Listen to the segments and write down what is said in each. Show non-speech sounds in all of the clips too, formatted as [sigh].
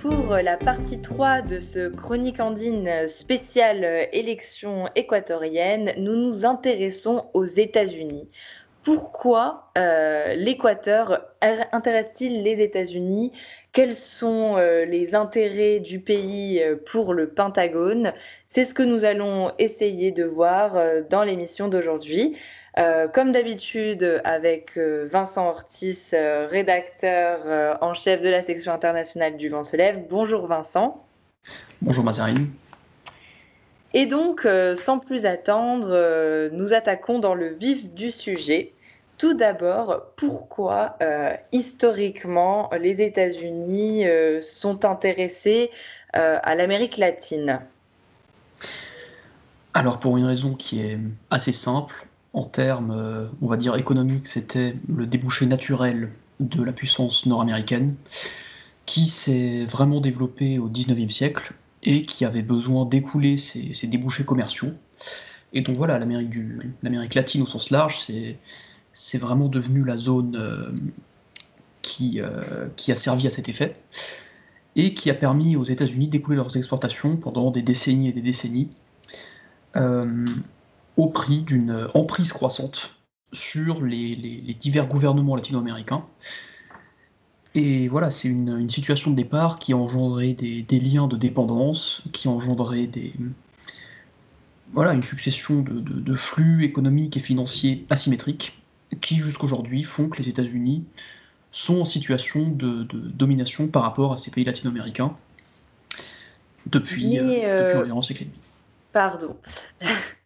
pour la partie 3 de ce Chronique Andine spéciale élection équatorienne. Nous nous intéressons aux États-Unis. Pourquoi euh, l'Équateur intéresse-t-il les États-Unis? Quels sont euh, les intérêts du pays euh, pour le Pentagone? C'est ce que nous allons essayer de voir dans l'émission d'aujourd'hui. Comme d'habitude, avec Vincent Ortiz, rédacteur en chef de la section internationale du Vent se lève. Bonjour Vincent. Bonjour Mazarine. Et donc, euh, sans plus attendre, euh, nous attaquons dans le vif du sujet. Tout d'abord, pourquoi euh, historiquement les États-Unis sont intéressés à l'Amérique latine? Alors pour une raison qui est assez simple, en termes, on va dire économiques, c'était le débouché naturel de la puissance nord-américaine, qui s'est vraiment développé au XIXe siècle et qui avait besoin d'écouler ses, débouchés commerciaux. Et donc voilà, l'Amérique latine au sens large, c'est vraiment devenu la zone euh, qui, euh, qui a servi à cet effet et qui a permis aux États-Unis d'écouler leurs exportations pendant des décennies et des décennies euh, au prix d'une emprise croissante sur les, les divers gouvernements latino-américains et voilà, c'est une, situation de départ qui a engendré des, liens de dépendance, qui a engendré des, voilà, une succession de, flux économiques et financiers asymétriques qui jusqu'aujourd'hui font que les États-Unis sont en situation de, domination par rapport à ces pays latino-américains depuis, euh, environ un siècle et demi. Pardon. [laughs]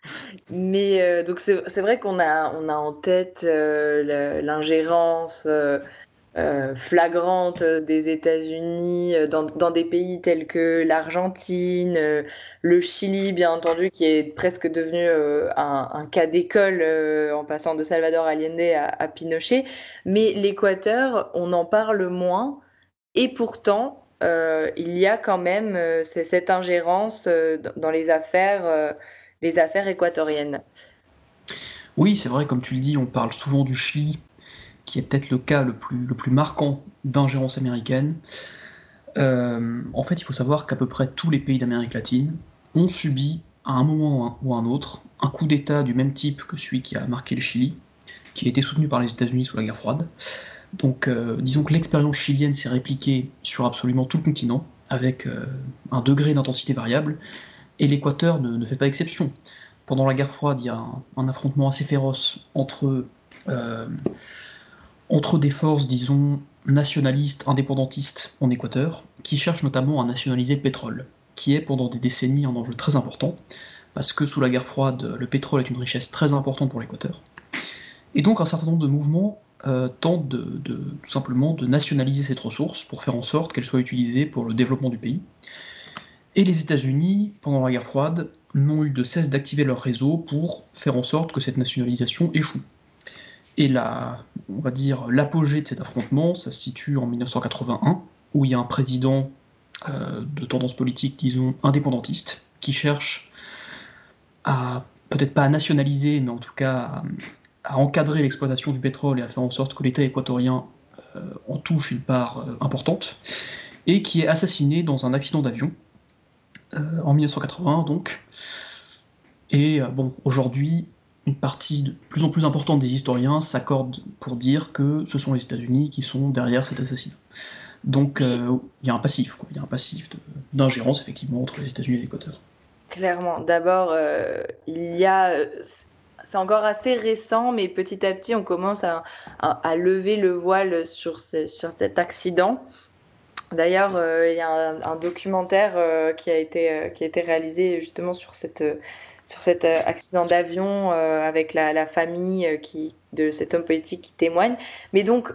Mais euh, donc c'est vrai qu'on a, on a en tête euh, l'ingérence euh, flagrante des États-Unis euh, dans, des pays tels que l'Argentine, le Chili, bien entendu, qui est presque devenu un, cas d'école en passant de Salvador Allende à, Pinochet. Mais l'Équateur, on en parle moins. Et pourtant, il y a quand même cette ingérence dans les affaires, les affaires équatoriennes. Oui, c'est vrai, comme tu le dis, on parle souvent du Chili qui est peut-être le cas le plus, marquant d'ingérence américaine. Euh, en fait, il faut savoir qu'à peu près tous les pays d'Amérique latine ont subi, à un moment ou à un autre, un coup d'État du même type que celui qui a marqué le Chili, qui a été soutenu par les États-Unis sous la guerre froide. Donc, euh, disons que l'expérience chilienne s'est répliquée sur absolument tout le continent, avec euh, un degré d'intensité variable, et l'Équateur ne, fait pas exception. Pendant la guerre froide, il y a un, affrontement assez féroce entre entre des forces, disons, nationalistes, indépendantistes en Équateur, qui cherchent notamment à nationaliser le pétrole, qui est pendant des décennies un enjeu très important, parce que sous la guerre froide, le pétrole est une richesse très importante pour l'Équateur. Et donc un certain nombre de mouvements euh, tentent tout simplement de nationaliser cette ressource pour faire en sorte qu'elle soit utilisée pour le développement du pays. Et les États-Unis, pendant la guerre froide, n'ont eu de cesse d'activer leur réseau pour faire en sorte que cette nationalisation échoue. Et la, on va dire l'apogée de cet affrontement, ça se situe en 1981, où il y a un président euh, de tendance politique, disons, indépendantiste, qui cherche à, peut-être pas à nationaliser, mais en tout cas à, encadrer l'exploitation du pétrole et à faire en sorte que l'État équatorien euh, en touche une part euh, importante, et qui est assassiné dans un accident d'avion en 1981, donc. Et bon, aujourd'hui, une partie de plus en plus importante des historiens s'accordent pour dire que ce sont les États-Unis qui sont derrière cet assassinat. Donc euh, il y a un passif, il y a un passif d'ingérence effectivement entre les États-Unis et l'Équateur. Clairement. D'abord, euh, il y a, c'est encore assez récent, mais petit à petit, on commence à, lever le voile sur, sur cet accident. D'ailleurs, euh, il y a un, documentaire qui, a été, qui a été réalisé justement sur cette sur cet euh, accident d'avion euh, avec la, famille euh, qui, de cet homme politique qui témoigne. Mais donc,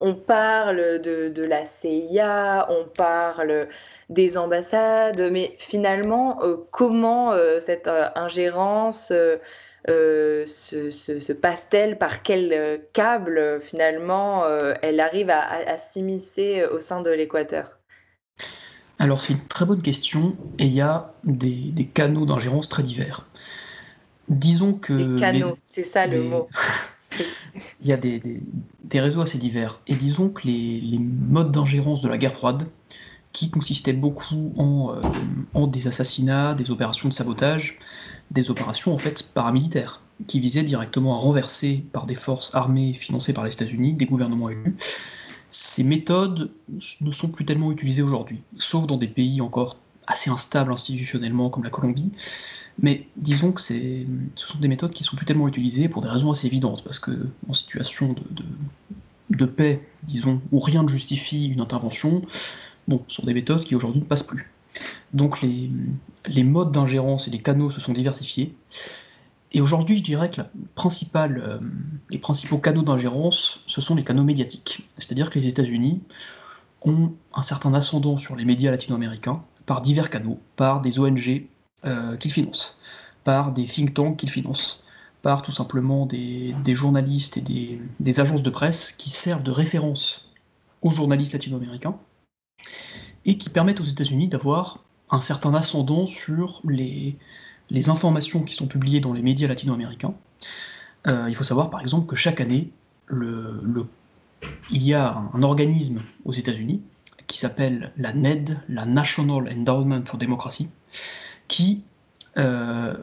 on parle de, la CIA, on parle des ambassades, mais finalement, comment cette ingérence se, passe-t-elle Par quel câble, finalement, elle arrive à s'immiscer au sein de l'Équateur? Alors c'est une très bonne question et il y a des, canaux d'ingérence très divers. Disons que... Des canaux, c'est ça le mot. [laughs] il y a des, réseaux assez divers. Et disons que les, modes d'ingérence de la guerre froide, qui consistaient beaucoup en, en, des assassinats, des opérations de sabotage, des opérations en fait paramilitaires, qui visaient directement à renverser par des forces armées financées par les États-Unis des gouvernements élus. Ces méthodes ne sont plus tellement utilisées aujourd'hui, sauf dans des pays encore assez instables institutionnellement comme la Colombie. Mais disons que ce sont des méthodes qui sont plus tellement utilisées pour des raisons assez évidentes, parce que en situation de, paix, disons, où rien ne justifie une intervention, bon, ce sont des méthodes qui aujourd'hui ne passent plus. Donc les, modes d'ingérence et les canaux se sont diversifiés. Et aujourd'hui, je dirais que euh, les principaux canaux d'ingérence, ce sont les canaux médiatiques. C'est-à-dire que les États-Unis ont un certain ascendant sur les médias latino-américains par divers canaux, par des ONG euh, qu'ils financent, par des think tanks qu'ils financent, par tout simplement des, journalistes et des, agences de presse qui servent de référence aux journalistes latino-américains et qui permettent aux États-Unis d'avoir un certain ascendant sur les, informations qui sont publiées dans les médias latino-américains. Euh, il faut savoir par exemple que chaque année, il y a un, organisme aux États-Unis qui s'appelle la NED, la National Endowment for Democracy, qui, euh,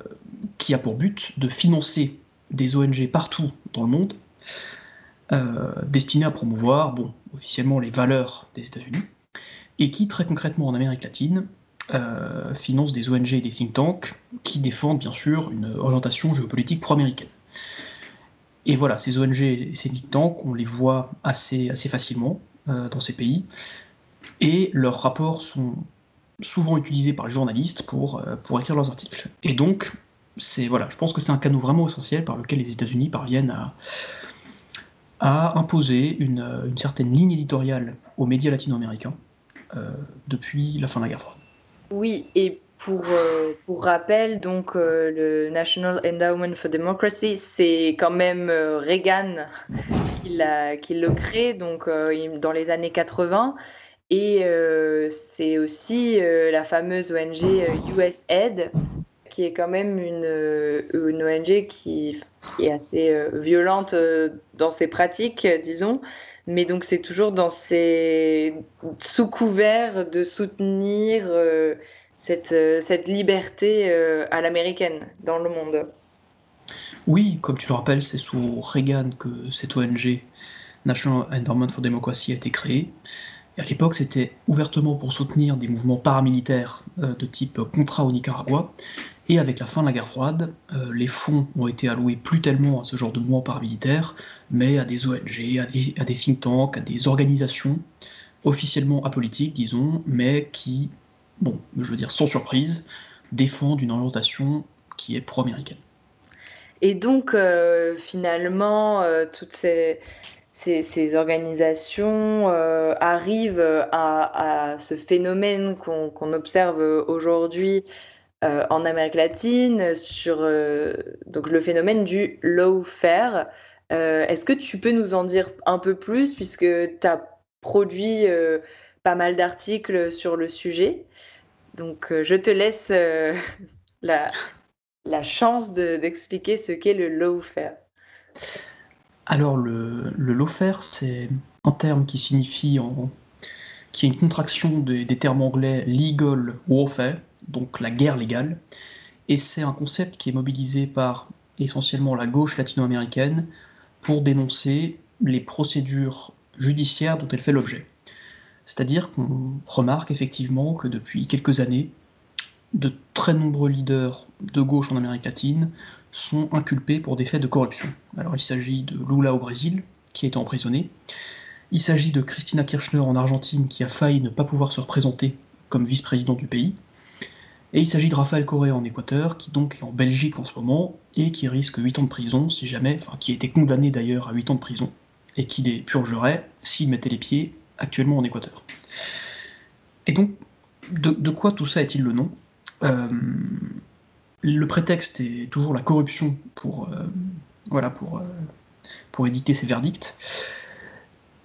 qui a pour but de financer des ONG partout dans le monde, euh, destinées à promouvoir, officiellement les valeurs des États-Unis, et qui très concrètement en Amérique latine euh, finance des ONG et des think tanks qui défendent bien sûr une orientation géopolitique pro-américaine. Et voilà, ces ONG et ces think tanks, on les voit assez, facilement euh, dans ces pays, et leurs rapports sont souvent utilisés par les journalistes pour, euh, écrire leurs articles. Et donc, voilà, je pense que c'est un canot vraiment essentiel par lequel les États-Unis parviennent à, à imposer une, une, certaine ligne éditoriale aux médias latino-américains depuis la fin de la guerre froide. Oui, et pour, euh, rappel, donc euh, le National Endowment for Democracy, c'est quand même euh, Reagan [laughs] qui, qui le crée donc, dans les années 80. Et c'est aussi la fameuse ONG USAID, qui est quand même une, ONG qui, est assez violente dans ses pratiques, disons, mais donc c'est toujours dans ces sous couvert de soutenir euh, cette, euh, cette, liberté euh, à l'américaine dans le monde. Oui, comme tu le rappelles, c'est sous Reagan que cette ONG National Endowment for Democracy a été créée. Et à l'époque, c'était ouvertement pour soutenir des mouvements paramilitaires de type Contra au Nicaragua. Et avec la fin de la guerre froide, les fonds ont été alloués plus tellement à ce genre de mouvements paramilitaires, mais à des ONG, à des, think tanks, à des organisations officiellement apolitiques, disons, mais qui, bon, je veux dire sans surprise, défendent une orientation qui est pro-américaine. Et donc, euh, finalement, euh, toutes ces, organisations euh, arrivent à, à, ce phénomène qu'on observe aujourd'hui en Amérique latine, sur donc le phénomène du lawfare. Euh, est-ce que tu peux nous en dire un peu plus, puisque tu as produit euh, pas mal d'articles sur le sujet Donc, euh, je te laisse [laughs] la, chance d'expliquer ce qu'est le lawfare. Alors, le, le lawfare, c'est un terme qui signifie, qui est une contraction des termes anglais legal warfare, donc la guerre légale, et c'est un concept qui est mobilisé par essentiellement la gauche latino-américaine pour dénoncer les procédures judiciaires dont elle fait l'objet. C'est-à-dire qu'on remarque effectivement que depuis quelques années, de très nombreux leaders de gauche en Amérique latine sont inculpés pour des faits de corruption. Alors il s'agit de Lula au Brésil, qui a été emprisonné. Il s'agit de Christina Kirchner en Argentine, qui a failli ne pas pouvoir se représenter comme vice-président du pays. Et il s'agit de Raphaël Correa en Équateur, qui donc est en Belgique en ce moment, et qui risque 8 ans de prison, si jamais, enfin qui a été condamné d'ailleurs à 8 ans de prison, et qui les purgerait s'il mettait les pieds actuellement en Équateur. Et donc, de, quoi tout ça est-il le nom? Euh, Le prétexte est toujours la corruption pour, euh, voilà, pour, euh, pour éditer ses verdicts.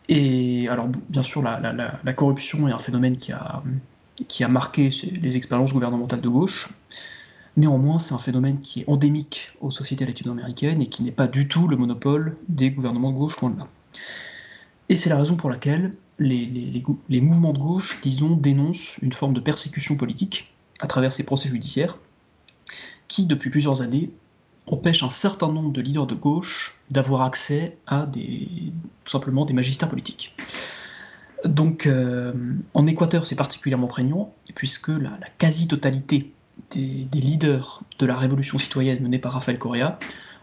Et alors, bien sûr, la corruption est un phénomène qui a qui a marqué les expériences gouvernementales de gauche. Néanmoins, c'est un phénomène qui est endémique aux sociétés latino-américaines et qui n'est pas du tout le monopole des gouvernements de gauche, loin de là. Et c'est la raison pour laquelle les, mouvements de gauche, disons, dénoncent une forme de persécution politique à travers ces procès judiciaires, qui, depuis plusieurs années, empêchent un certain nombre de leaders de gauche d'avoir accès à des, tout simplement des magistrats politiques. Donc, euh, en Équateur, c'est particulièrement prégnant, puisque la, quasi-totalité des, leaders de la révolution citoyenne menée par Rafael Correa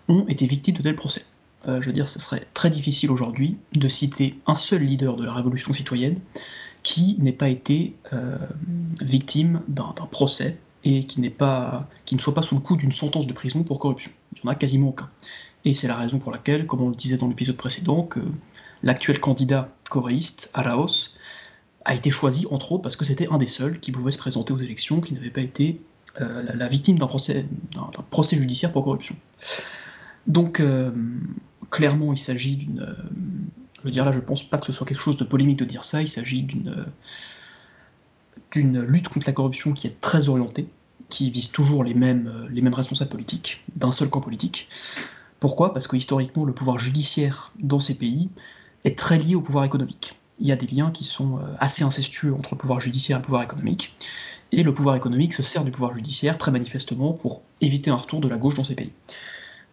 ont été victimes de tels procès. Euh, je veux dire, ce serait très difficile aujourd'hui de citer un seul leader de la révolution citoyenne qui n'ait pas été euh, victime d'un procès et qui, pas, qui ne soit pas sous le coup d'une sentence de prison pour corruption. Il n'y en a quasiment aucun. Et c'est la raison pour laquelle, comme on le disait dans l'épisode précédent, que l'actuel candidat coréiste, Araos, a été choisi entre autres parce que c'était un des seuls qui pouvait se présenter aux élections, qui n'avait pas été euh, la, victime d'un procès, procès, judiciaire pour corruption. Donc, euh, clairement, il s'agit d'une. Euh, je veux dire là, je pense pas que ce soit quelque chose de polémique de dire ça, il s'agit d'une d'une lutte contre la corruption qui est très orientée, qui vise toujours les mêmes, les mêmes responsables politiques, d'un seul camp politique. Pourquoi? Parce que historiquement, le pouvoir judiciaire dans ces pays est très lié au pouvoir économique. Il y a des liens qui sont assez incestueux entre le pouvoir judiciaire et le pouvoir économique. Et le pouvoir économique se sert du pouvoir judiciaire très manifestement pour éviter un retour de la gauche dans ces pays.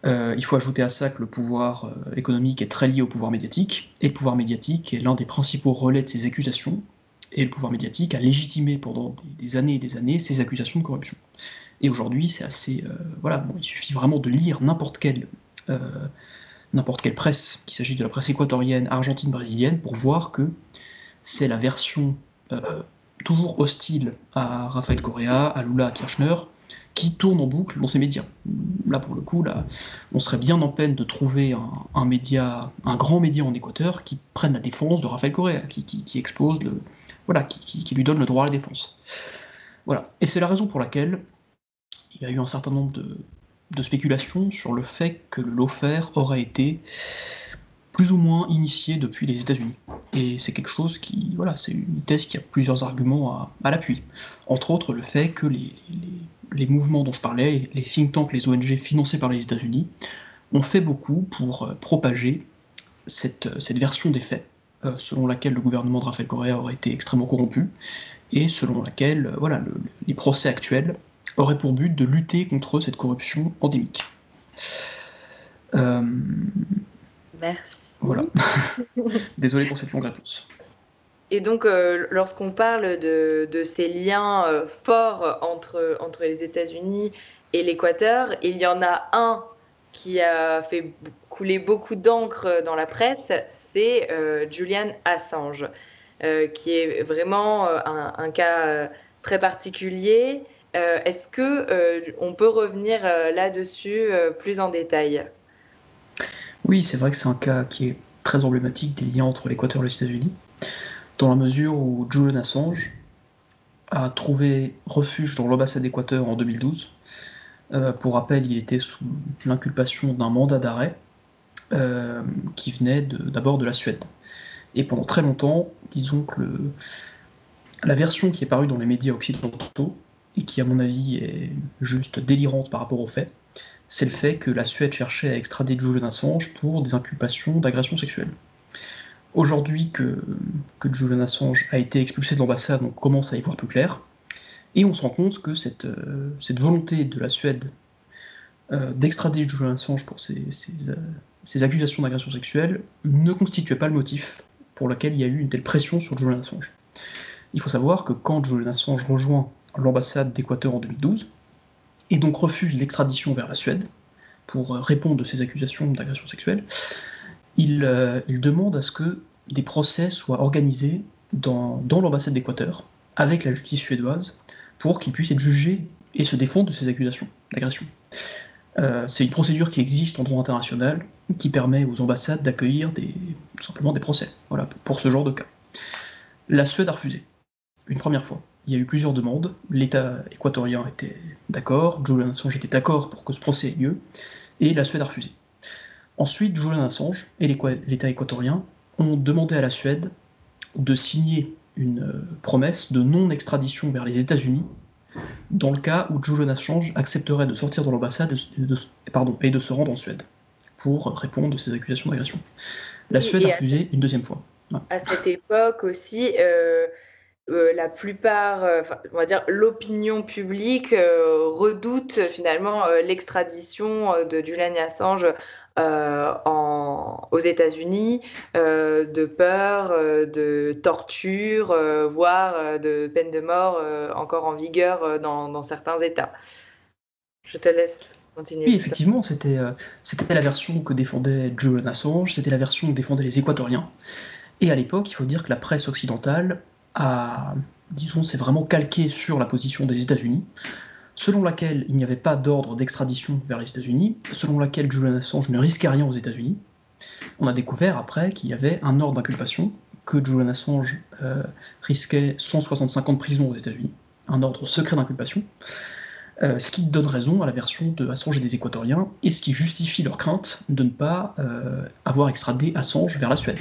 Euh, il faut ajouter à ça que le pouvoir euh, économique est très lié au pouvoir médiatique, et le pouvoir médiatique est l'un des principaux relais de ces accusations, et le pouvoir médiatique a légitimé pendant des, années et des années ces accusations de corruption. Et aujourd'hui, c'est assez. Euh, voilà, bon, il suffit vraiment de lire n'importe quelle, n'importe quelle presse, qu'il s'agisse de la presse équatorienne, argentine, brésilienne, pour voir que c'est la version toujours hostile à Raphaël Correa, à Lula, à Kirchner, qui tourne en boucle dans ces médias. Là, pour le coup, là, on serait bien en peine de trouver un, média, un grand média en Équateur qui prenne la défense de Raphaël Correa, qui, expose le, voilà, qui, lui donne le droit à la défense. Voilà. Et c'est la raison pour laquelle il y a eu un certain nombre de, de spéculations sur le fait que le lawfare aurait été plus ou moins initié depuis les États-Unis. Et c'est quelque chose qui, voilà, c'est une thèse qui a plusieurs arguments à, l'appui. Entre autres, le fait que les, mouvements dont je parlais, les think tanks, les ONG financés par les États-Unis, ont fait beaucoup pour euh, propager cette, version des faits, euh, selon laquelle le gouvernement de Rafael Correa aurait été extrêmement corrompu, et selon laquelle euh, voilà, les procès actuels auraient pour but de lutter contre cette corruption endémique. Merci. Voilà. [laughs] Désolé pour cette longue réponse. Et donc, euh, lorsqu'on parle de, ces liens euh, forts entre, entre les États-Unis et l'Équateur, il y en a un qui a fait couler beaucoup d'encre dans la presse, c'est euh, Julian Assange, qui est vraiment un, cas très particulier. Est-ce que on peut revenir là-dessus plus en détail? Oui, c'est vrai que c'est un cas qui est très emblématique des liens entre l'Équateur et les États-Unis, dans la mesure où Julian Assange a trouvé refuge dans l'ambassade d'Équateur en 2012. Euh, pour rappel, il était sous l'inculpation d'un mandat d'arrêt euh, qui venait d'abord de, la Suède. Et pendant très longtemps, disons que la version qui est parue dans les médias occidentaux, et qui à mon avis est juste délirante par rapport aux faits, c'est le fait que la Suède cherchait à extrader Julian Assange pour des inculpations d'agression sexuelle. Aujourd'hui que, que Julian Assange a été expulsé de l'ambassade, on commence à y voir plus clair, et on se rend compte que cette, euh, cette volonté de la Suède euh, d'extrader Julian Assange pour ces, ces, accusations d'agression sexuelle ne constituait pas le motif pour lequel il y a eu une telle pression sur Julian Assange. Il faut savoir que quand Julian Assange rejoint l'ambassade d'Équateur en 2012, et donc refuse l'extradition vers la Suède pour euh, répondre de ces accusations d'agression sexuelle, il, euh, il, demande à ce que des procès soient organisés dans, l'ambassade d'Équateur avec la justice suédoise pour qu'il puisse être jugé et se défendre de ces accusations d'agression. Euh, c'est une procédure qui existe en droit international qui permet aux ambassades d'accueillir simplement des procès voilà, pour ce genre de cas. La Suède a refusé, une première fois il y a eu plusieurs demandes. L'État équatorien était d'accord, Julian Assange était d'accord pour que ce procès ait lieu, et la Suède a refusé. Ensuite, Julian Assange et l'État équatorien ont demandé à la Suède de signer une euh, promesse de non-extradition vers les États-Unis dans le cas où Julian Assange accepterait de sortir de l'ambassade et, de, et de se rendre en Suède pour répondre à ces accusations d'agression. La Suède a refusé une deuxième fois. À cette époque aussi, euh, euh, la plupart, euh, on va dire l'opinion publique redoute finalement l'extradition de Julian Assange aux États-Unis, de peur, de torture, voire de peine de mort encore en vigueur dans, dans certains États. Je te laisse. Oui, effectivement, c'était la version que défendait Julian Assange, c'était la version que défendaient les Équatoriens. Et à l'époque, il faut dire que la presse occidentale disons, s'est vraiment calquée sur la position des États-Unis, selon laquelle il n'y avait pas d'ordre d'extradition vers les États-Unis, selon laquelle Julian Assange ne risquait rien aux États-Unis. On a découvert après qu'il y avait un ordre d'inculpation, que Julian Assange euh, risquait 165 ans de prison aux États-Unis, un ordre secret d'inculpation. Euh, ce qui donne raison à la version de Assange et des Équatoriens, et ce qui justifie leur crainte de ne pas euh, avoir extradé Assange vers la Suède.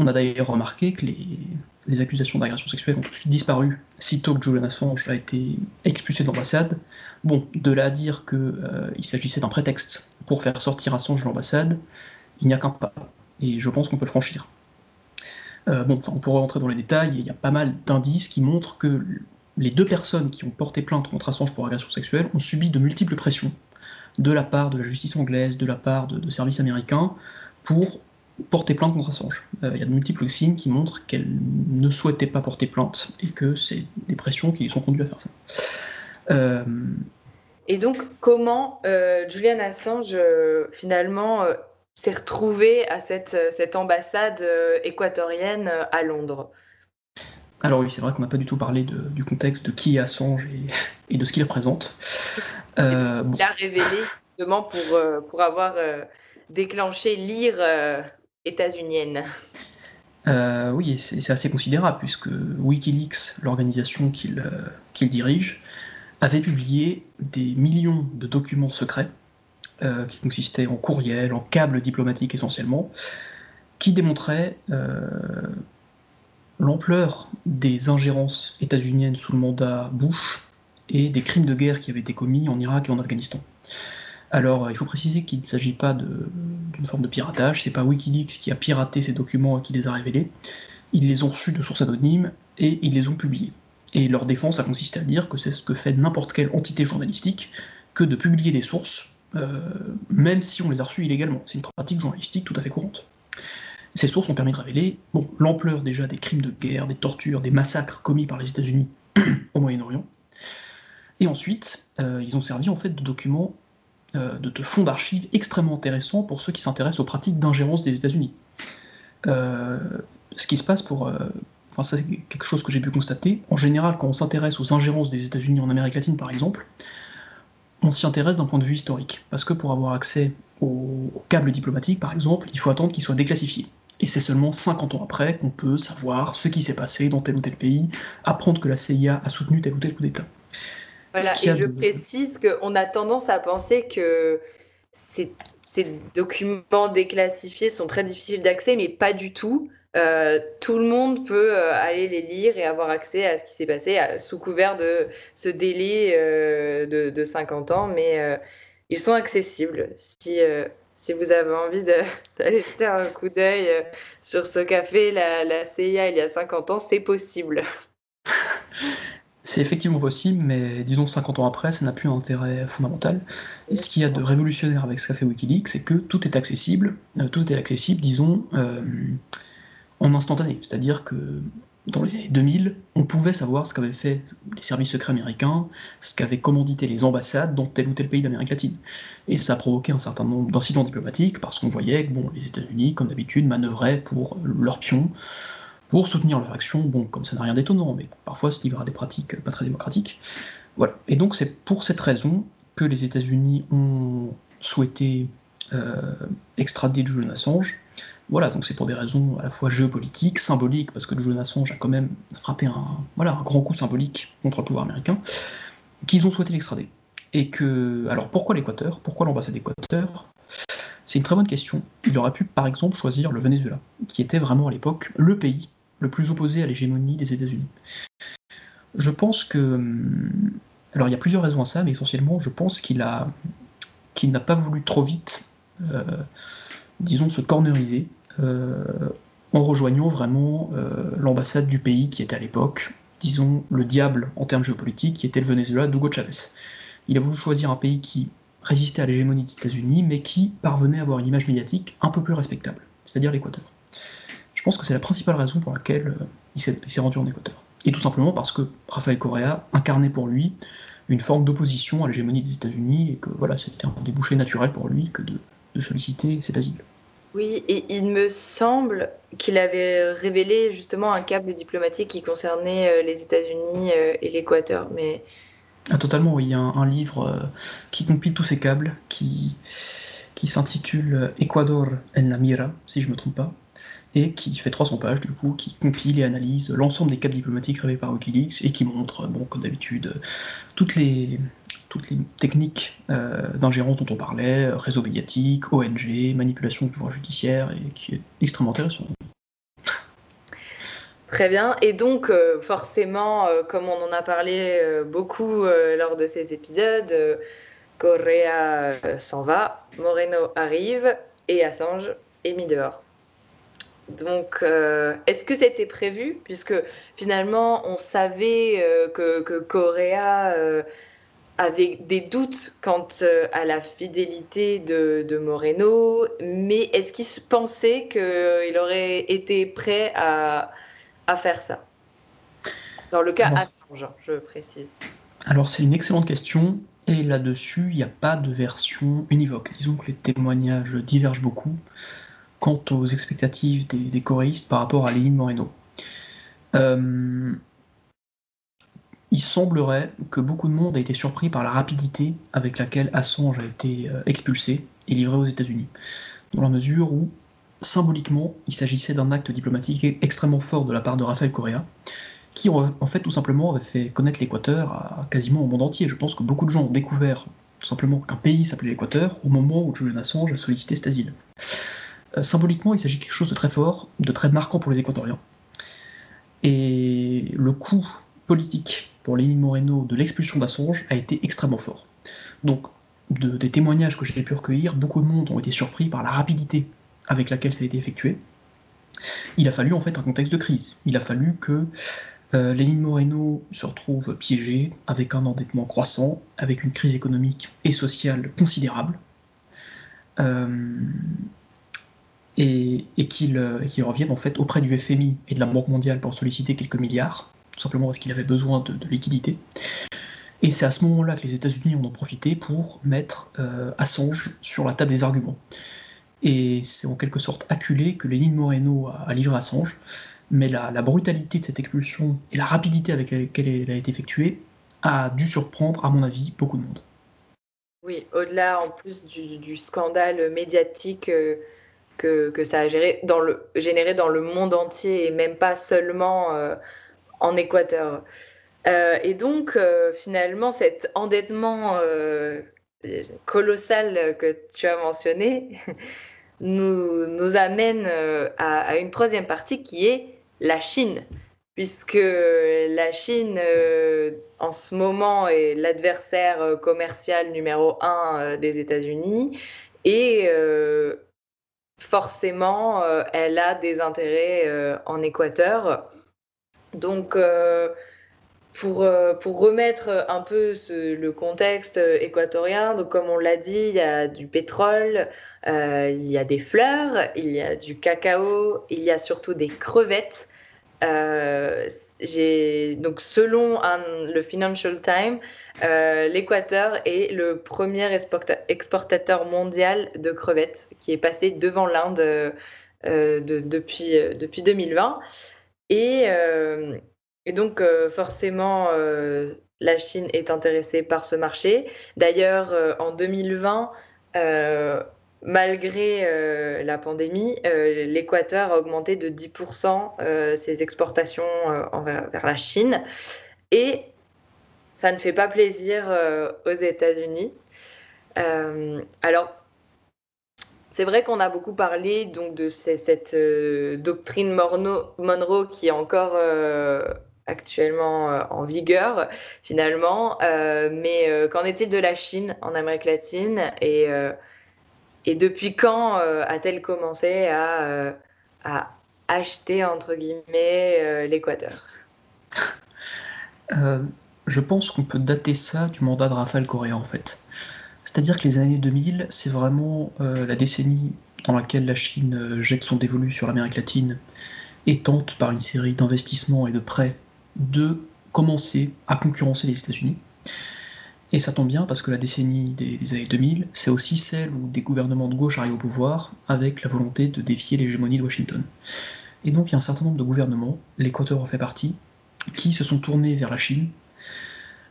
On a d'ailleurs remarqué que les, accusations d'agression sexuelle ont tout de suite disparu sitôt que Julian Assange a été expulsé de l'ambassade. Bon, de là à dire qu'il euh, s'agissait d'un prétexte pour faire sortir Assange de l'ambassade, il n'y a qu'un pas. Et je pense qu'on peut le franchir. Euh, bon, enfin, on pourrait rentrer dans les détails, il y a pas mal d'indices qui montrent que les deux personnes qui ont porté plainte contre Assange pour agression sexuelle ont subi de multiples pressions de la part de la justice anglaise, de la part de services américains, pour porter plainte contre Assange. Euh, il y a de multiples signes qui montrent qu'elle ne souhaitait pas porter plainte et que c'est des pressions qui les sont conduites à faire ça. Euh, et donc, comment euh, Julian Assange finalement s'est retrouvé à cette, cette ambassade équatorienne à Londres? Alors oui, c'est vrai qu'on n'a pas du tout parlé du contexte de qui est Assange et, de ce qu'il représente. Il a révélé justement pour, pour avoir déclenché l'IR états-unienne. Euh, oui, c'est assez considérable, puisque Wikileaks, l'organisation euh, qu'il dirige, avait publié des millions de documents secrets, euh, qui consistaient en courriels, en câbles diplomatiques essentiellement, qui démontraient l'ampleur des ingérences états-uniennes sous le mandat Bush et des crimes de guerre qui avaient été commis en Irak et en Afghanistan. Alors, il faut préciser qu'il ne s'agit pas d'une forme de piratage, c'est pas Wikileaks qui a piraté ces documents et qui les a révélés. Ils les ont reçus de sources anonymes et ils les ont publiés. Et leur défense a consisté à dire que c'est ce que fait n'importe quelle entité journalistique que de publier des sources, euh, même si on les a reçues illégalement. C'est une pratique journalistique tout à fait courante. Ces sources ont permis de révéler bon, l'ampleur déjà des crimes de guerre, des tortures, des massacres commis par les États-Unis [clears throat] au Moyen-Orient. Et ensuite, euh, ils ont servi en fait de documents euh, de, fonds d'archives extrêmement intéressants pour ceux qui s'intéressent aux pratiques d'ingérence des États-Unis. Euh, ce qui se passe pour. Euh, enfin, c'est quelque chose que j'ai pu constater. En général, quand on s'intéresse aux ingérences des États-Unis en Amérique latine, par exemple, on s'y intéresse d'un point de vue historique. Parce que pour avoir accès aux, câbles diplomatiques, par exemple, il faut attendre qu'ils soient déclassifiés. Et c'est seulement 50 ans après qu'on peut savoir ce qui s'est passé dans tel ou tel pays, apprendre que la CIA a soutenu tel ou tel coup d'État. Voilà, et je précise qu'on a tendance à penser que ces, documents déclassifiés sont très difficiles d'accès, mais pas du tout. Euh, tout le monde peut euh, aller les lire et avoir accès à ce qui s'est passé sous couvert de ce délai euh, de, 50 ans, mais ils sont accessibles. Si, si vous avez envie [laughs] d'aller jeter un coup d'œil sur ce café, la, la CIA il y a 50 ans, c'est possible. [laughs] C'est effectivement possible, mais disons 50 ans après, ça n'a plus un intérêt fondamental. Et ce qu'il y a de révolutionnaire avec ce qu'a fait Wikileaks, c'est que tout est accessible, euh, tout est accessible, disons, euh, en instantané. C'est-à-dire que dans les années 2000, on pouvait savoir ce qu'avaient fait les services secrets américains, ce qu'avaient commandité les ambassades dans tel ou tel pays d'Amérique latine. Et ça a provoqué un certain nombre d'incidents diplomatiques, parce qu'on voyait que bon, les États-Unis, comme d'habitude, manœuvraient pour leurs pions, pour soutenir leur action, bon, comme ça n'a rien d'étonnant, mais parfois se livrer à des pratiques pas très démocratiques. Voilà. Et donc c'est pour cette raison que les États-Unis ont souhaité euh, extrader Julian Assange. Voilà, donc c'est pour des raisons à la fois géopolitiques, symboliques, parce que Julian Assange a quand même frappé un, voilà, un grand coup symbolique contre le pouvoir américain, qu'ils ont souhaité l'extrader. Et que, alors pourquoi l'Équateur? Pourquoi l'ambassade d'Équateur? C'est une très bonne question. Il aurait pu par exemple choisir le Venezuela, qui était vraiment à l'époque le pays le plus opposé à l'hégémonie des États-Unis. Je pense que hum, Alors il y a plusieurs raisons à ça, mais essentiellement je pense qu'il a qu'il n'a pas voulu trop vite, euh, disons, se corneriser euh, en rejoignant vraiment euh, l'ambassade du pays qui était à l'époque, disons, le diable en termes géopolitiques, qui était le Venezuela d'Hugo Chavez. Il a voulu choisir un pays qui résistait à l'hégémonie des États-Unis, mais qui parvenait à avoir une image médiatique un peu plus respectable, c'est-à-dire l'Équateur. Je pense que c'est la principale raison pour laquelle il s'est rendu en Équateur. Et tout simplement parce que Rafael Correa incarnait pour lui une forme d'opposition à l'hégémonie des États-Unis et que voilà, c'était un débouché naturel pour lui que de, solliciter cet asile. Oui, et il me semble qu'il avait révélé justement un câble diplomatique qui concernait euh, les États-Unis euh, et l'Équateur. Mais ah, totalement, oui. Il y a un, livre euh, qui compile tous ces câbles qui, qui s'intitule Ecuador en la Mira, si je ne me trompe pas, et qui fait 300 pages du coup, qui compile et analyse l'ensemble des câbles diplomatiques révélés par Wikileaks et qui montre, bon, comme d'habitude, toutes les, techniques euh, d'ingérence dont on parlait, réseau médiatique, ONG, manipulation du pouvoir judiciaire, et qui est extrêmement intéressant. Très bien. Et donc, euh, forcément, euh, comme on en a parlé beaucoup lors de ces épisodes, Correa s'en va, Moreno arrive et Assange est mis dehors. Donc, euh, est-ce que c'était prévu? Puisque finalement, on savait euh, que, Correa euh, avait des doutes quant à la fidélité de, Moreno, mais est-ce qu'il pensait qu'il aurait été prêt à, faire ça? Dans le cas Assange, je précise. Alors, c'est une excellente question. Et là-dessus, il n'y a pas de version univoque. Disons que les témoignages divergent beaucoup quant aux expectatives des, choristes par rapport à Lénine Moreno. Euh, il semblerait que beaucoup de monde a été surpris par la rapidité avec laquelle Assange a été euh, expulsé et livré aux États-Unis, dans la mesure où, symboliquement, il s'agissait d'un acte diplomatique extrêmement fort de la part de Rafael Correa, qui en fait tout simplement avait fait connaître l'Équateur à, quasiment au monde entier. Je pense que beaucoup de gens ont découvert tout simplement qu'un pays s'appelait l'Équateur au moment où Julian Assange a sollicité cet asile. Euh, symboliquement, il s'agit de quelque chose de très fort, de très marquant pour les Équatoriens. Et le coût politique pour Lénine Moreno de l'expulsion d'Assange a été extrêmement fort. Donc, des témoignages que j'ai pu recueillir, beaucoup de monde ont été surpris par la rapidité avec laquelle ça a été effectué. Il a fallu en fait un contexte de crise. Il a fallu que euh, Lénine Moreno se retrouve piégé avec un endettement croissant, avec une crise économique et sociale considérable. Euh, et, euh, qu'il revienne en fait auprès du FMI et de la Banque mondiale pour solliciter quelques milliards, tout simplement parce qu'il avait besoin de, liquidités. Et c'est à ce moment-là que les États-Unis en ont profité pour mettre euh, Assange sur la table des arguments. Et c'est en quelque sorte acculé que Lénine Moreno a, livré Assange, mais la, brutalité de cette expulsion et la rapidité avec laquelle elle a été effectuée a dû surprendre, à mon avis, beaucoup de monde. Oui, au-delà en plus du, scandale médiatique. Euh, que, ça a géré dans le, généré dans le monde entier et même pas seulement euh, en Équateur. Euh, et donc, euh, finalement, cet endettement colossal que tu as mentionné [laughs] nous, nous amène à, à, une troisième partie qui est la Chine. Puisque la Chine, en ce moment, est l'adversaire commercial numéro un des États-Unis et forcément, euh, elle a des intérêts euh, en Équateur. Donc, euh, pour, pour, remettre un peu le contexte équatorien, donc comme on l'a dit, il y a du pétrole, il y a des fleurs, il y a du cacao, il y a surtout des crevettes. Donc selon le Financial Times, euh, L'Équateur est le premier exportateur mondial de crevettes qui est passé devant l'Inde euh, depuis, euh, depuis 2020. Et, et donc forcément, la Chine est intéressée par ce marché. D'ailleurs, en 2020, malgré la pandémie, l'Équateur a augmenté de 10% ses exportations vers la Chine. Et ça ne fait pas plaisir euh, aux États-Unis. Euh, alors, c'est vrai qu'on a beaucoup parlé donc de cette euh, doctrine Monroe qui est encore actuellement en vigueur finalement. mais qu'en est-il de la Chine en Amérique latine? Et, et depuis quand a-t-elle commencé à, à, acheter entre guillemets l'Équateur? Je pense qu'on peut dater ça du mandat de Raphaël Correa en fait. C'est-à-dire que les années 2000, c'est vraiment la décennie dans laquelle la Chine jette son dévolu sur l'Amérique latine et tente par une série d'investissements et de prêts de commencer à concurrencer les États-Unis. Et ça tombe bien parce que la décennie des, années 2000, c'est aussi celle où des gouvernements de gauche arrivent au pouvoir avec la volonté de défier l'hégémonie de Washington. Et donc il y a un certain nombre de gouvernements, l'Équateur en fait partie, qui se sont tournés vers la Chine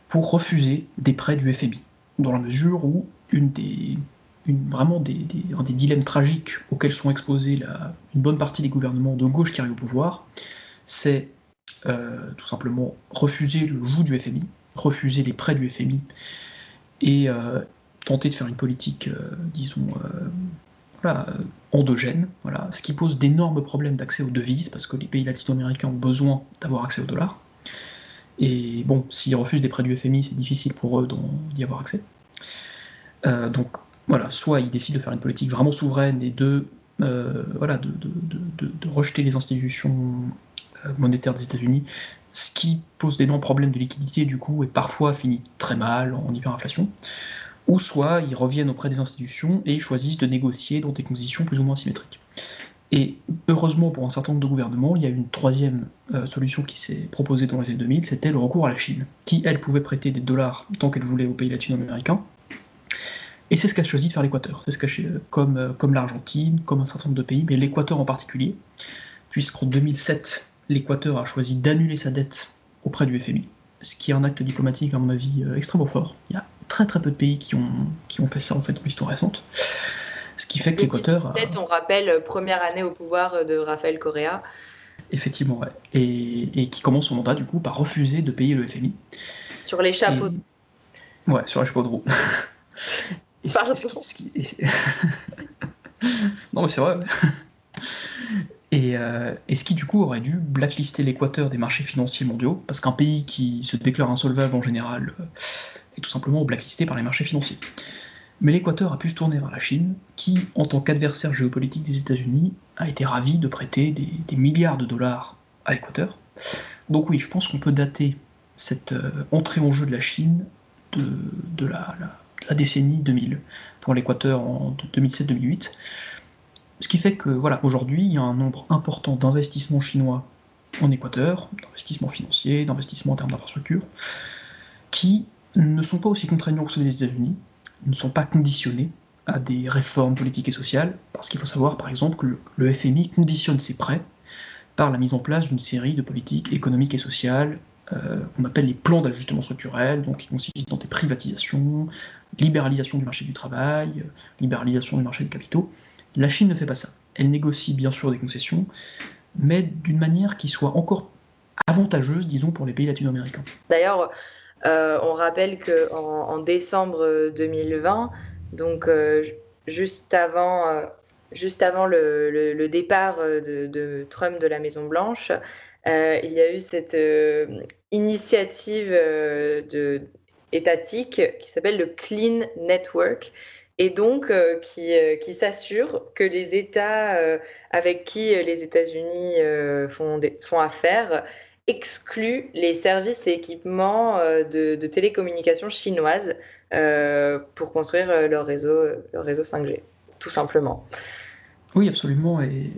pour refuser des prêts du FMI, dans la mesure où une des, vraiment des, un des dilemmes tragiques auxquels sont exposés la, une bonne partie des gouvernements de gauche qui arrivent au pouvoir, c'est euh, tout simplement refuser le joug du FMI, refuser les prêts du FMI et euh, tenter de faire une politique, euh, disons, voilà, endogène, voilà, ce qui pose d'énormes problèmes d'accès aux devises parce que les pays latino-américains ont besoin d'avoir accès au dollar. Et bon, s'ils refusent des prêts du FMI, c'est difficile pour eux d'y avoir accès. donc voilà, soit ils décident de faire une politique vraiment souveraine et euh, de, rejeter les institutions euh, monétaires des États-Unis, ce qui pose d'énormes problèmes de liquidité du coup et parfois finit très mal en hyperinflation. Ou soit ils reviennent auprès des institutions et choisissent de négocier dans des conditions plus ou moins symétriques. Et heureusement pour un certain nombre de gouvernements, il y a une troisième euh, solution qui s'est proposée dans les années 2000, c'était le recours à la Chine, qui elle pouvait prêter des dollars tant qu'elle voulait aux pays latino-américains, et c'est ce qu'a choisi de faire l'Équateur, c'est ce qu'a comme, euh, comme l'Argentine, comme un certain nombre de pays, mais l'Équateur en particulier, puisqu'en 2007, l'Équateur a choisi d'annuler sa dette auprès du FMI, ce qui est un acte diplomatique, à mon avis, euh, extrêmement fort. Il y a très très peu de pays qui ont, qui ont fait ça en fait dans l'histoire récente. Ce qui fait que l'Équateur. Peut-être, on rappelle, première année au pouvoir de Rafael Correa. Effectivement, ouais. Et, et, qui commence son mandat du coup par refuser de payer le FMI. Sur les chapeaux. Ouais, sur les chapeaux de roue. [laughs] [laughs] non, mais c'est vrai. Euh, et, ce qui du coup aurait dû blacklister l'Équateur des marchés financiers mondiaux, parce qu'un pays qui se déclare insolvable en général euh, est tout simplement blacklisté par les marchés financiers. Mais l'Équateur a pu se tourner vers la Chine, qui, en tant qu'adversaire géopolitique des États-Unis, a été ravi de prêter des, milliards de dollars à l'Équateur. Donc oui, je pense qu'on peut dater cette euh, entrée en jeu de la Chine de, la décennie 2000 pour l'Équateur en 2007-2008. Ce qui fait que voilà, aujourd'hui, il y a un nombre important d'investissements chinois en Équateur, d'investissements financiers, d'investissements en termes d'infrastructures, qui ne sont pas aussi contraignants que ceux des États-Unis, ne sont pas conditionnés à des réformes politiques et sociales, parce qu'il faut savoir par exemple que le FMI conditionne ses prêts par la mise en place d'une série de politiques économiques et sociales euh, qu'on appelle les plans d'ajustement structurel, donc qui consistent dans des privatisations, libéralisation du marché du travail, libéralisation du marché des capitaux. La Chine ne fait pas ça. Elle négocie bien sûr des concessions, mais d'une manière qui soit encore avantageuse, disons, pour les pays latino-américains. D'ailleurs, euh, on rappelle qu'en en, décembre 2020, donc euh, juste avant, juste avant le, départ de, Trump de la Maison Blanche, il y a eu cette initiative étatique qui s'appelle le Clean Network et donc euh, qui, euh, qui s'assure que les États euh, avec qui les États-Unis font, affaire excluent les services et équipements de, de télécommunications chinoises pour construire leur réseau, leur réseau 5G, tout simplement. Oui, absolument. Et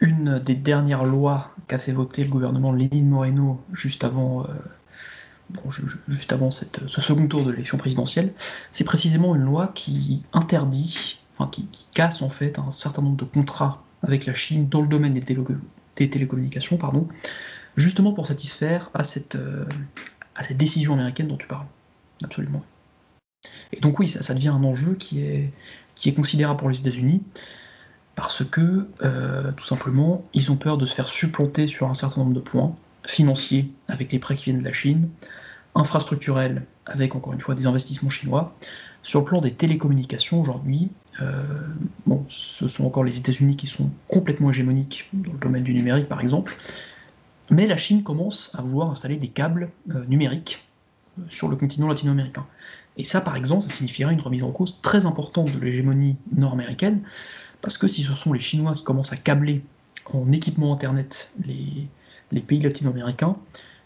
une des dernières lois qu'a fait voter le gouvernement Lénine Moreno juste avant juste avant ce second tour de l'élection présidentielle, c'est précisément une loi qui interdit, enfin qui, casse en fait un certain nombre de contrats avec la Chine dans le domaine des, télécommunications, pardon, justement pour satisfaire à cette, euh, à cette décision américaine dont tu parles. Absolument. Et donc oui, ça, devient un enjeu qui est, qui est considérable pour les États-Unis, parce que, euh, tout simplement, ils ont peur de se faire supplanter sur un certain nombre de points, financiers avec les prêts qui viennent de la Chine, infrastructurel avec encore une fois des investissements chinois. Sur le plan des télécommunications aujourd'hui, euh, bon, ce sont encore les États-Unis qui sont complètement hégémoniques dans le domaine du numérique par exemple, Mais la Chine commence à vouloir installer des câbles numériques sur le continent latino-américain. Et ça, par exemple, ça signifierait une remise en cause très importante de l'hégémonie nord-américaine, parce que si ce sont les Chinois qui commencent à câbler en équipement Internet les pays latino-américains,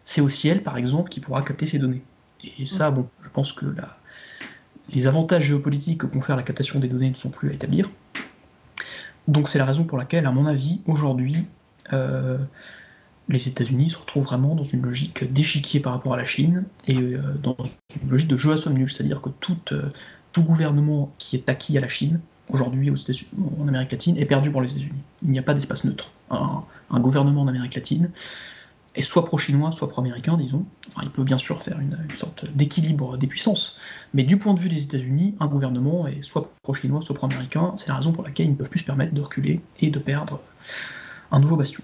c'est aussi elle, par exemple, qui pourra capter ces données. Et ça, bon, je pense que la, les avantages géopolitiques que confère la captation des données ne sont plus à établir. Donc c'est la raison pour laquelle, à mon avis, aujourd'hui, euh, les États-Unis se retrouvent vraiment dans une logique d'échiquier par rapport à la Chine et euh, dans une logique de jeu à somme nulle, c'est-à-dire que tout, euh, tout, gouvernement qui est acquis à la Chine, aujourd'hui en Amérique latine, est perdu pour les États-Unis. Il n'y a pas d'espace neutre. Un, un, gouvernement en Amérique latine est soit pro-chinois, soit pro-américain, disons. Enfin, il peut bien sûr faire une, sorte d'équilibre des puissances, mais du point de vue des États-Unis, un gouvernement est soit pro-chinois, soit pro-américain. C'est la raison pour laquelle ils ne peuvent plus se permettre de reculer et de perdre un nouveau bastion.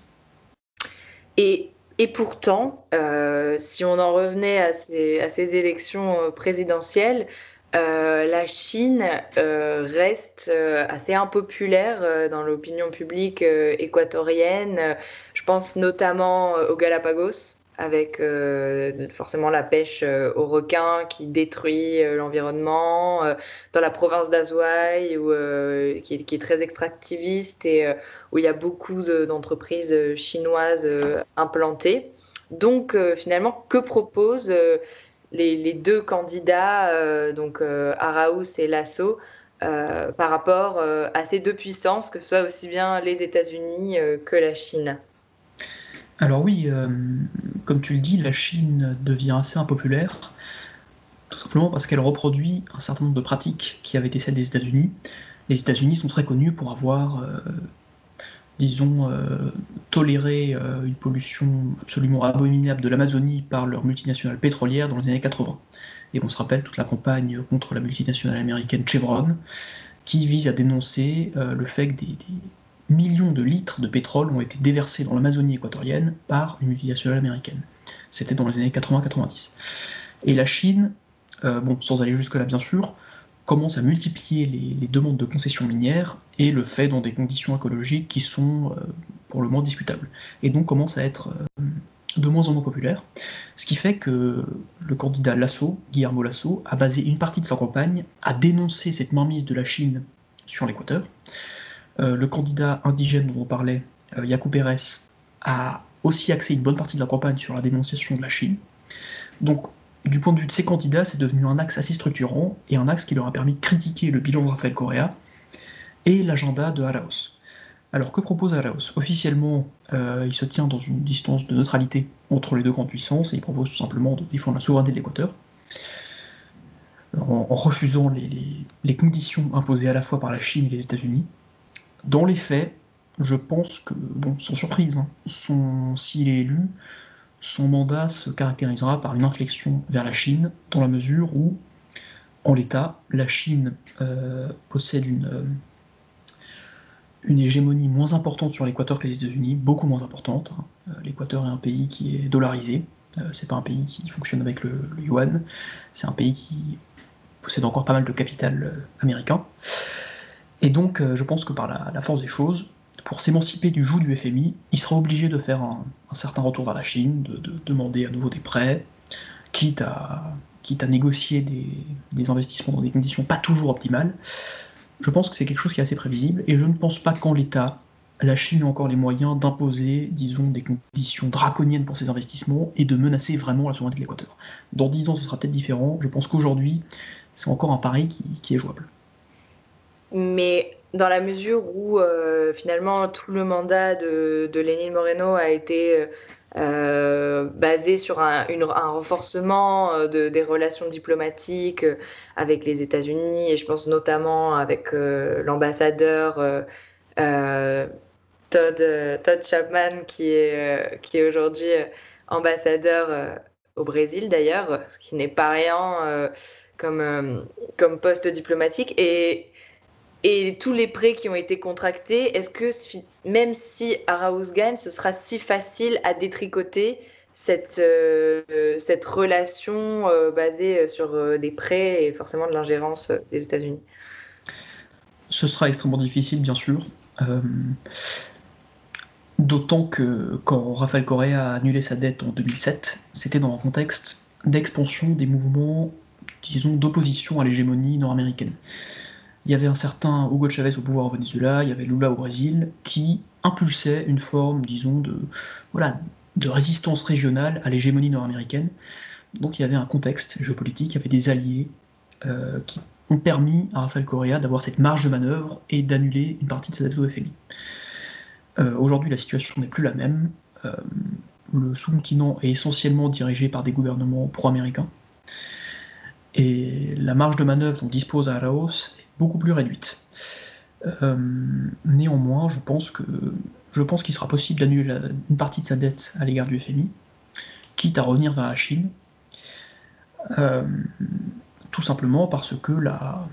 Et, pourtant, euh, si on en revenait à ces, à ces élections euh, présidentielles, euh, la Chine euh, reste euh, assez impopulaire dans l'opinion publique équatorienne. Je pense notamment aux Galapagos, avec forcément la pêche aux requins qui détruit l'environnement, dans la province d'Azuay, qui, qui, est très extractiviste et où il y a beaucoup d'entreprises chinoises implantées. Donc finalement, que propose les, deux candidats, euh, donc euh, Araous et Lasso, euh, par rapport à ces deux puissances, que ce soit aussi bien les États-Unis que la Chine Alors oui, comme tu le dis, la Chine devient assez impopulaire, tout simplement parce qu'elle reproduit un certain nombre de pratiques qui avaient été celles des États-Unis. Les États-Unis sont très connus pour avoir disons, euh, tolérer euh, une pollution absolument abominable de l'Amazonie par leur multinationale pétrolière dans les années 80. Et on se rappelle toute la campagne contre la multinationale américaine Chevron, qui vise à dénoncer euh, le fait que des, millions de litres de pétrole ont été déversés dans l'Amazonie équatorienne par une multinationale américaine. C'était dans les années 80-90. Et la Chine, bon, sans aller jusque-là bien sûr, commence à multiplier les, demandes de concessions minières et le fait dans des conditions écologiques qui sont euh, pour le moins discutables. Et donc commence à être euh, de moins en moins populaire. Ce qui fait que le candidat Lasso, Guillermo Lasso, a basé une partie de sa campagne à dénoncer cette mainmise de la Chine sur l'Équateur. Euh, le candidat indigène dont on parlait, Yacu Pérez, a aussi axé une bonne partie de la campagne sur la dénonciation de la Chine. Donc du point de vue de ces candidats, c'est devenu un axe assez structurant et un axe qui leur a permis de critiquer le bilan de Rafael Correa et l'agenda de Arauz. Alors que propose Arauz? Officiellement, euh, il se tient dans une distance de neutralité entre les deux grandes puissances et il propose tout simplement de défendre la souveraineté de l'Équateur en, refusant les, conditions imposées à la fois par la Chine et les États-Unis. Dans les faits, je pense que, bon, sans surprise, hein, s'il est élu, son mandat se caractérisera par une inflexion vers la Chine, dans la mesure où, en l'état, la Chine euh, possède une, euh, une hégémonie moins importante sur l'Équateur que les États-Unis, beaucoup moins importante. Hein. Euh, L'Équateur est un pays qui est dollarisé, c'est pas un pays qui fonctionne avec le, yuan, c'est un pays qui possède encore pas mal de capital américain. Et donc, je pense que par la force des choses, pour s'émanciper du joug du FMI, il sera obligé de faire un, certain retour vers la Chine, de, demander à nouveau des prêts, quitte à, négocier des, investissements dans des conditions pas toujours optimales. Je pense que c'est quelque chose qui est assez prévisible, et je ne pense pas qu'en l'état, la Chine ait encore les moyens d'imposer, disons, des conditions draconiennes pour ses investissements et de menacer vraiment la souveraineté de l'Équateur. Dans dix ans, ce sera peut-être différent. Je pense qu'aujourd'hui, c'est encore un pari qui, qui est jouable. Mais dans la mesure où euh, finalement tout le mandat de, de Lénine Moreno a été euh, basé sur un, renforcement euh, de, des relations diplomatiques avec les États-Unis et je pense notamment avec l'ambassadeur Todd, Todd, Chapman qui est, qui est aujourd'hui ambassadeur au Brésil d'ailleurs, ce qui n'est pas rien comme, comme poste diplomatique. Et et tous les prêts qui ont été contractés, est-ce que même si Arauz gagne, ce sera si facile à détricoter cette, euh, cette relation euh, basée sur euh, des prêts et forcément de l'ingérence des États-Unis? Ce sera extrêmement difficile, bien sûr. D'autant que quand Rafael Correa a annulé sa dette en 2007, c'était dans un contexte d'expansion des mouvements, disons, d'opposition à l'hégémonie nord-américaine. Il y avait un certain Hugo Chavez au pouvoir au Venezuela, il y avait Lula au Brésil, qui impulsait une forme, disons, de, résistance régionale à l'hégémonie nord-américaine. Donc il y avait un contexte géopolitique, il y avait des alliés euh, qui ont permis à Rafael Correa d'avoir cette marge de manœuvre et d'annuler une partie de sa dette au FMI. Euh, aujourd'hui, la situation n'est plus la même. Euh, le sous-continent est essentiellement dirigé par des gouvernements pro-américains. Et la marge de manœuvre dont dispose Araos beaucoup plus réduite. Euh, néanmoins, je pense que je pense qu'il sera possible d'annuler une partie de sa dette à l'égard du FMI, quitte à revenir vers la Chine, tout simplement parce que la,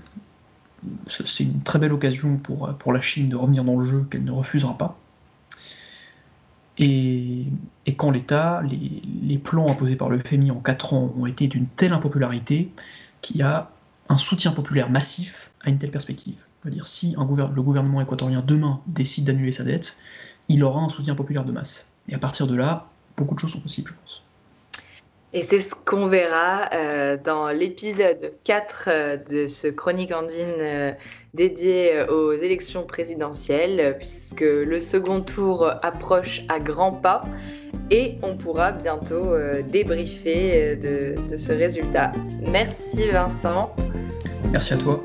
c'est une très belle occasion pour, pour la Chine de revenir dans le jeu qu'elle ne refusera pas. Et, quand l'État, les, plans imposés par le FMI en 4 ans ont été d'une telle impopularité qu'il y a un soutien populaire massif à une telle perspective. Dire, si le gouvernement équatorien demain décide d'annuler sa dette, il aura un soutien populaire de masse. Et à partir de là, beaucoup de choses sont possibles, je pense. Et c'est ce qu'on verra euh, dans l'épisode 4 euh, de ce Chronique Andine euh, dédié aux élections présidentielles, puisque le second tour approche à grands pas et on pourra bientôt débriefer de ce résultat. Merci Vincent. Merci à toi.